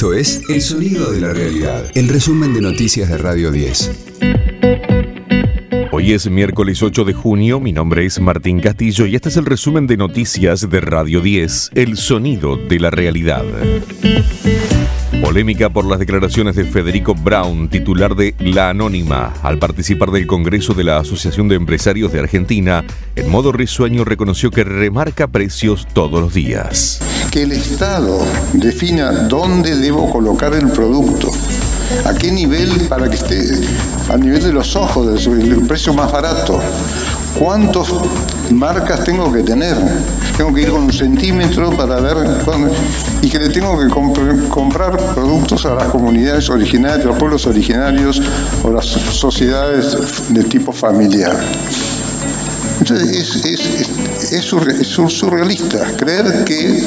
Esto es El Sonido de la Realidad, el resumen de noticias de Radio 10. Hoy es miércoles 8 de junio, mi nombre es Martín Castillo y este es el resumen de noticias de Radio 10, El Sonido de la Realidad. Polémica por las declaraciones de Federico Brown, titular de La Anónima, al participar del Congreso de la Asociación de Empresarios de Argentina, en modo risueño reconoció que remarca precios todos los días. Que el Estado defina dónde debo colocar el producto, a qué nivel para que esté a nivel de los ojos, del precio más barato. ¿Cuántas marcas tengo que tener? Tengo que ir con un centímetro para ver y que le tengo que comprar productos a las comunidades originarias, a los pueblos originarios o las sociedades de tipo familiar. Entonces es, es surrealista creer que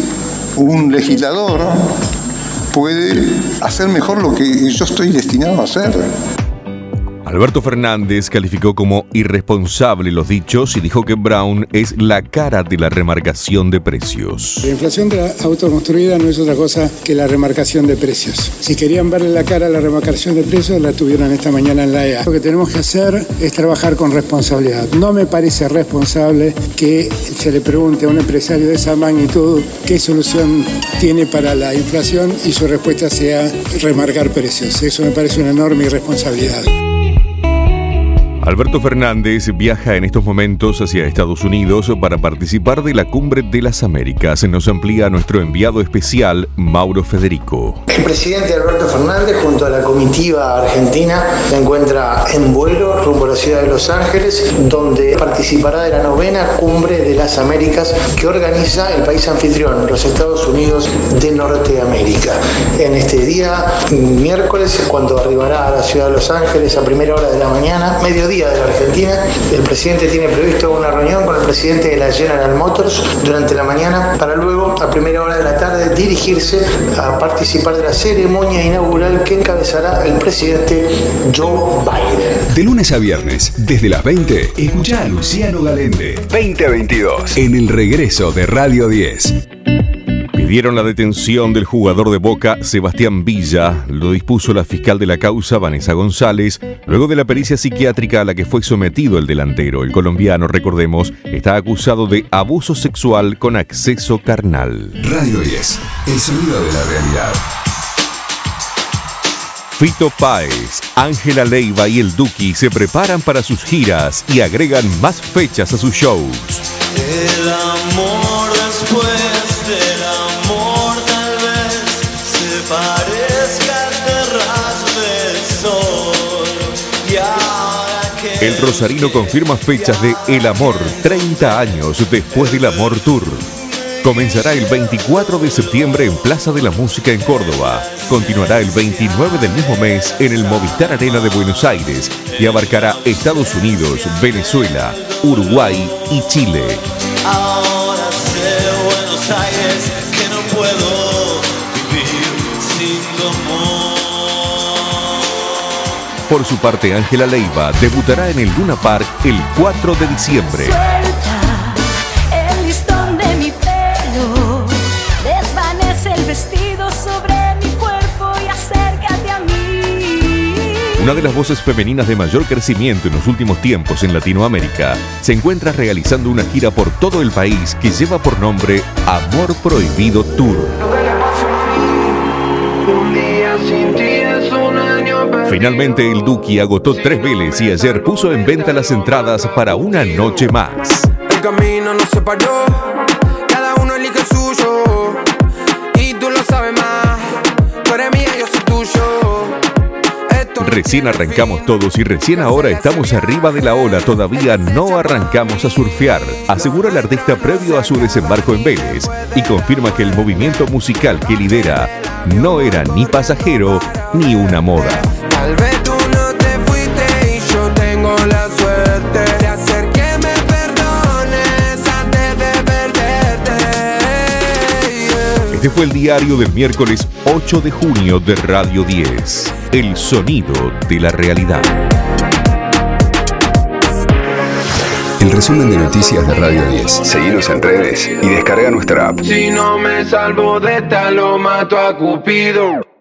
un legislador puede hacer mejor lo que yo estoy destinado a hacer. Alberto Fernández calificó como irresponsable los dichos y dijo que Brown es la cara de la remarcación de precios. La inflación de la autoconstruida no es otra cosa que la remarcación de precios. Si querían verle la cara a la remarcación de precios, la tuvieron esta mañana en la EA. Lo que tenemos que hacer es trabajar con responsabilidad. No me parece responsable que se le pregunte a un empresario de esa magnitud qué solución tiene para la inflación y su respuesta sea remarcar precios. Eso me parece una enorme irresponsabilidad. Alberto Fernández viaja en estos momentos hacia Estados Unidos para participar de la Cumbre de las Américas. Nos amplía nuestro enviado especial, Mauro Federico. El presidente Alberto Fernández, junto a la comitiva argentina, se encuentra en vuelo rumbo a la ciudad de Los Ángeles, donde participará de la novena Cumbre de las Américas que organiza el país anfitrión, los Estados Unidos de Norteamérica. En este día, miércoles, cuando arribará a la ciudad de Los Ángeles a primera hora de la mañana, mediodía, de la Argentina. El presidente tiene previsto una reunión con el presidente de la General Motors durante la mañana para luego, a primera hora de la tarde, dirigirse a participar de la ceremonia inaugural que encabezará el presidente Joe Biden. De lunes a viernes, desde las 20, escucha a Luciano Galende. 2022. En el regreso de Radio 10. Pidieron la detención del jugador de Boca, Sebastián Villa. Lo dispuso la fiscal de la causa, Vanessa González, luego de la pericia psiquiátrica a la que fue sometido el delantero. El colombiano, recordemos, está acusado de abuso sexual con acceso carnal. Radio 10, el sonido de la realidad. Fito Páez, Ángela Leiva y el Duki se preparan para sus giras y agregan más fechas a sus shows. El amor El Rosarino confirma fechas de El Amor, 30 años después del Amor Tour. Comenzará el 24 de septiembre en Plaza de la Música en Córdoba. Continuará el 29 del mismo mes en el Movistar Arena de Buenos Aires y abarcará Estados Unidos, Venezuela, Uruguay y Chile. ahora sé Buenos Aires que no puedo Por su parte, Ángela Leiva debutará en el Luna Park el 4 de diciembre. Suelta el listón de mi pelo, desvanece el vestido sobre mi cuerpo y acércate a mí. Una de las voces femeninas de mayor crecimiento en los últimos tiempos en Latinoamérica se encuentra realizando una gira por todo el país que lleva por nombre Amor Prohibido Tour. Finalmente el Duki agotó tres veles y ayer puso en venta las entradas para una noche más. El camino cada uno suyo. Recién arrancamos todos y recién ahora estamos arriba de la ola, todavía no arrancamos a surfear, asegura el artista previo a su desembarco en Vélez y confirma que el movimiento musical que lidera no era ni pasajero ni una moda. Este fue el diario del miércoles 8 de junio de Radio 10, El sonido de la realidad. El resumen de noticias de Radio 10. Seguimos en redes y descarga nuestra app. Si no me salvo de esta, lo mato a Cupido.